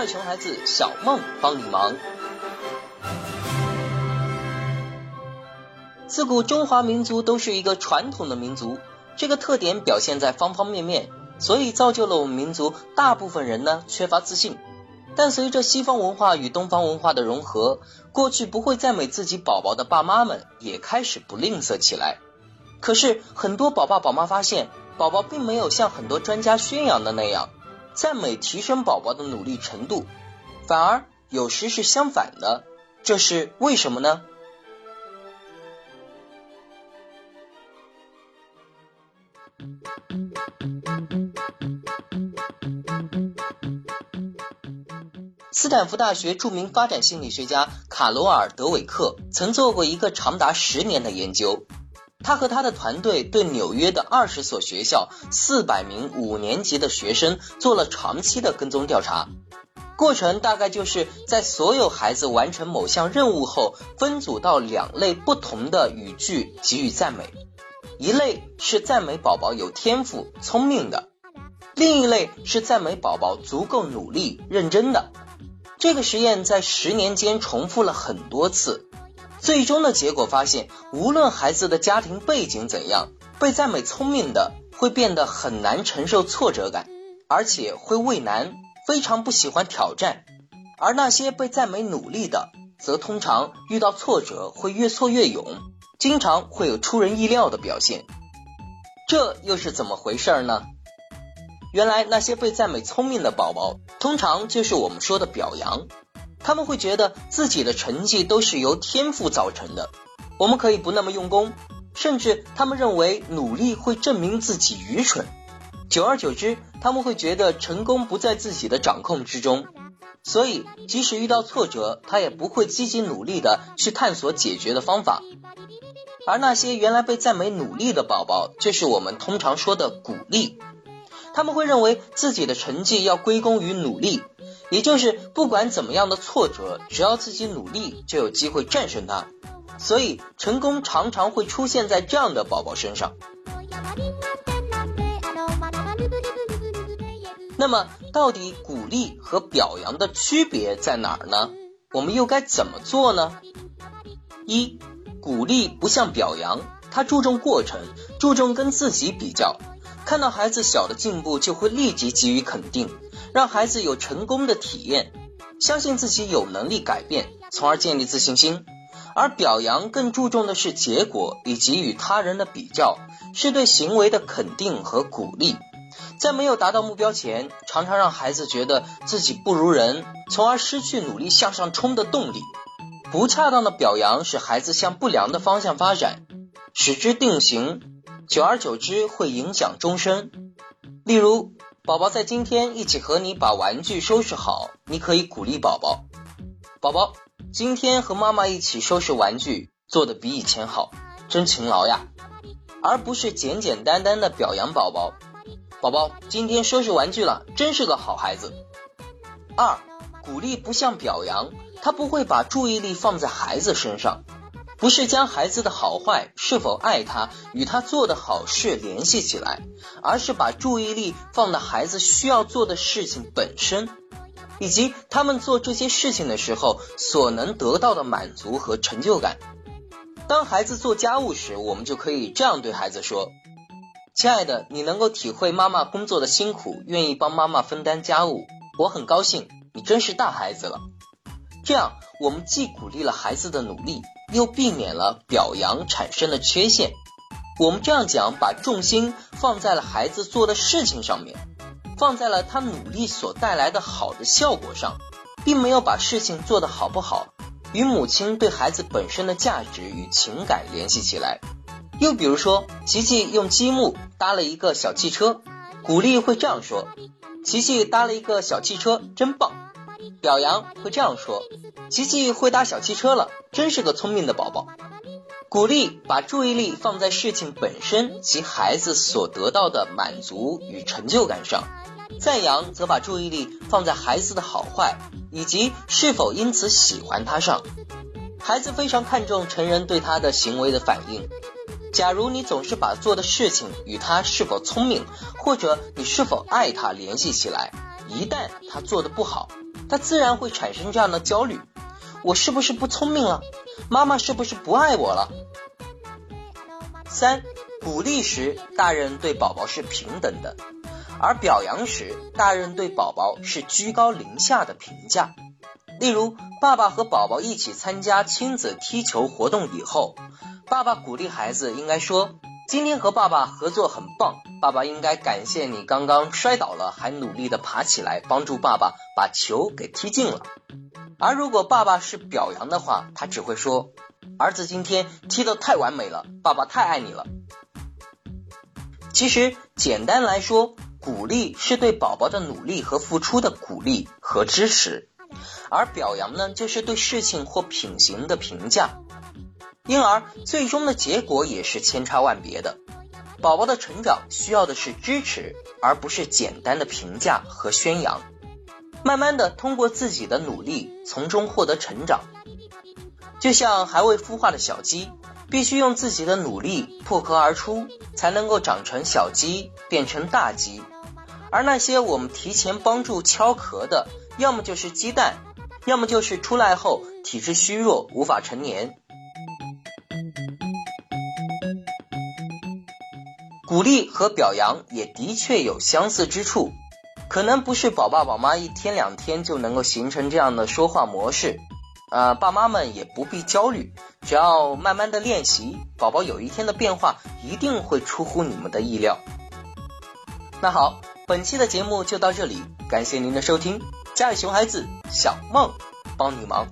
儿熊孩子小梦帮你忙。自古中华民族都是一个传统的民族，这个特点表现在方方面面，所以造就了我们民族大部分人呢缺乏自信。但随着西方文化与东方文化的融合，过去不会赞美自己宝宝的爸妈们也开始不吝啬起来。可是很多宝爸宝妈发现，宝宝并没有像很多专家宣扬的那样赞美提升宝宝的努力程度，反而有时是相反的。这是为什么呢？斯坦福大学著名发展心理学家卡罗尔·德韦克曾做过一个长达十年的研究。他和他的团队对纽约的二十所学校四百名五年级的学生做了长期的跟踪调查。过程大概就是在所有孩子完成某项任务后，分组到两类不同的语句给予赞美。一类是赞美宝宝有天赋、聪明的；另一类是赞美宝宝足够努力、认真的。这个实验在十年间重复了很多次，最终的结果发现，无论孩子的家庭背景怎样，被赞美聪明的会变得很难承受挫折感，而且会畏难，非常不喜欢挑战；而那些被赞美努力的，则通常遇到挫折会越挫越勇，经常会有出人意料的表现。这又是怎么回事呢？原来那些被赞美聪明的宝宝，通常就是我们说的表扬。他们会觉得自己的成绩都是由天赋造成的，我们可以不那么用功，甚至他们认为努力会证明自己愚蠢。久而久之，他们会觉得成功不在自己的掌控之中，所以即使遇到挫折，他也不会积极努力的去探索解决的方法。而那些原来被赞美努力的宝宝，就是我们通常说的鼓励。他们会认为自己的成绩要归功于努力，也就是不管怎么样的挫折，只要自己努力，就有机会战胜它。所以成功常常会出现在这样的宝宝身上。那么，到底鼓励和表扬的区别在哪儿呢？我们又该怎么做呢？一，鼓励不像表扬，它注重过程，注重跟自己比较。看到孩子小的进步，就会立即给予肯定，让孩子有成功的体验，相信自己有能力改变，从而建立自信心。而表扬更注重的是结果以及与他人的比较，是对行为的肯定和鼓励。在没有达到目标前，常常让孩子觉得自己不如人，从而失去努力向上冲的动力。不恰当的表扬使孩子向不良的方向发展，使之定型。久而久之会影响终身。例如，宝宝在今天一起和你把玩具收拾好，你可以鼓励宝宝：“宝宝，今天和妈妈一起收拾玩具，做的比以前好，真勤劳呀。”而不是简简单单的表扬宝宝：“宝宝，今天收拾玩具了，真是个好孩子。”二，鼓励不像表扬，他不会把注意力放在孩子身上。不是将孩子的好坏、是否爱他与他做的好事联系起来，而是把注意力放到孩子需要做的事情本身，以及他们做这些事情的时候所能得到的满足和成就感。当孩子做家务时，我们就可以这样对孩子说：“亲爱的，你能够体会妈妈工作的辛苦，愿意帮妈妈分担家务，我很高兴，你真是大孩子了。”这样，我们既鼓励了孩子的努力。又避免了表扬产生的缺陷。我们这样讲，把重心放在了孩子做的事情上面，放在了他努力所带来的好的效果上，并没有把事情做得好不好与母亲对孩子本身的价值与情感联系起来。又比如说，琪琪用积木搭了一个小汽车，鼓励会这样说：“琪琪搭了一个小汽车，真棒。”表扬会这样说：“琪琪会搭小汽车了，真是个聪明的宝宝。”鼓励把注意力放在事情本身及孩子所得到的满足与成就感上，赞扬则把注意力放在孩子的好坏以及是否因此喜欢他上。孩子非常看重成人对他的行为的反应。假如你总是把做的事情与他是否聪明或者你是否爱他联系起来，一旦他做的不好，他自然会产生这样的焦虑：我是不是不聪明了？妈妈是不是不爱我了？三、鼓励时，大人对宝宝是平等的，而表扬时，大人对宝宝是居高临下的评价。例如，爸爸和宝宝一起参加亲子踢球活动以后，爸爸鼓励孩子应该说：“今天和爸爸合作很棒，爸爸应该感谢你刚刚摔倒了还努力的爬起来，帮助爸爸把球给踢进了。”而如果爸爸是表扬的话，他只会说：“儿子今天踢得太完美了，爸爸太爱你了。”其实，简单来说，鼓励是对宝宝的努力和付出的鼓励和支持。而表扬呢，就是对事情或品行的评价，因而最终的结果也是千差万别的。宝宝的成长需要的是支持，而不是简单的评价和宣扬。慢慢的，通过自己的努力，从中获得成长。就像还未孵化的小鸡，必须用自己的努力破壳而出，才能够长成小鸡，变成大鸡。而那些我们提前帮助敲壳的，要么就是鸡蛋，要么就是出来后体质虚弱无法成年。鼓励和表扬也的确有相似之处，可能不是宝爸宝妈一天两天就能够形成这样的说话模式，呃，爸妈们也不必焦虑，只要慢慢的练习，宝宝有一天的变化一定会出乎你们的意料。那好。本期的节目就到这里，感谢您的收听。家里熊孩子小梦帮你忙。